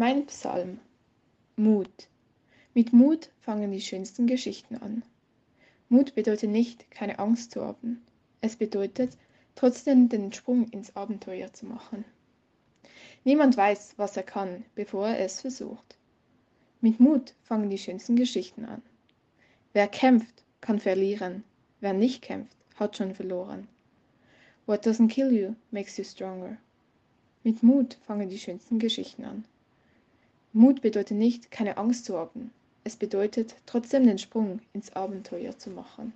Mein Psalm. Mut. Mit Mut fangen die schönsten Geschichten an. Mut bedeutet nicht, keine Angst zu haben. Es bedeutet, trotzdem den Sprung ins Abenteuer zu machen. Niemand weiß, was er kann, bevor er es versucht. Mit Mut fangen die schönsten Geschichten an. Wer kämpft, kann verlieren. Wer nicht kämpft, hat schon verloren. What doesn't kill you makes you stronger. Mit Mut fangen die schönsten Geschichten an. Mut bedeutet nicht, keine Angst zu haben. Es bedeutet, trotzdem den Sprung ins Abenteuer zu machen.